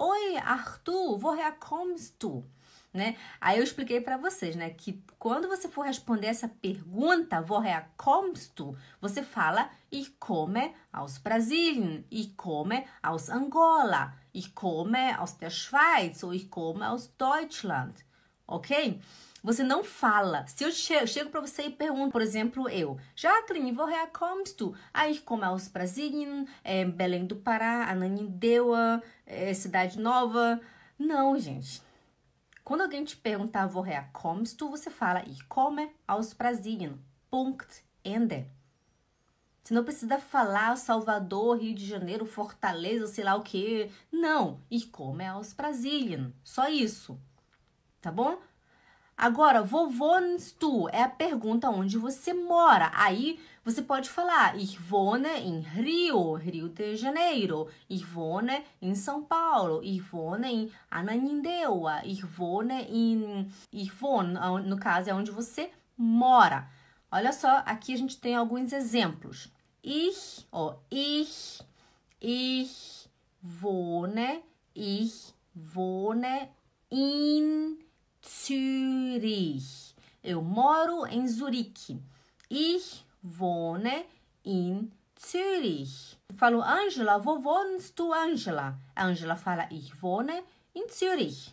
Oi, Arthur, woher kommst du? Né? Aí eu expliquei para vocês, né, que quando você for responder essa pergunta, woher kommst du? Você fala ich komme aus Brasilien, ich komme aus Angola, ich komme aus der Schweiz ou ich komme aus Deutschland, ok? Você não fala. Se eu chego, chego para você e pergunto, por exemplo, eu, Jacqueline, woher kommst du? Aí, ich komme aus Brasilien, é, Belém do Pará, Ananindeua, é, Cidade Nova. Não, gente. Quando alguém te perguntar woher kommst du, você fala ich komme aus Brasilien. Punkt. Ende. Você não precisa falar Salvador, Rio de Janeiro, Fortaleza, sei lá o que. Não. Ich komme aus Brasilien. Só isso. Tá bom? Agora, wo wohnst du? É a pergunta onde você mora. Aí você pode falar ich wohne em Rio, Rio de Janeiro. Ich wohne em São Paulo. Ich wohne em Ananindeua. Ich wohne em... Ich wohne, no caso, é onde você mora. Olha só, aqui a gente tem alguns exemplos. Ich, ó, ich, ich wohne, ich wohne in Zürich. Eu moro em Zurique. Ich wohne in Zürich. Falo, Angela, wo wohnst du, Angela? Angela fala, ich wohne in Zürich.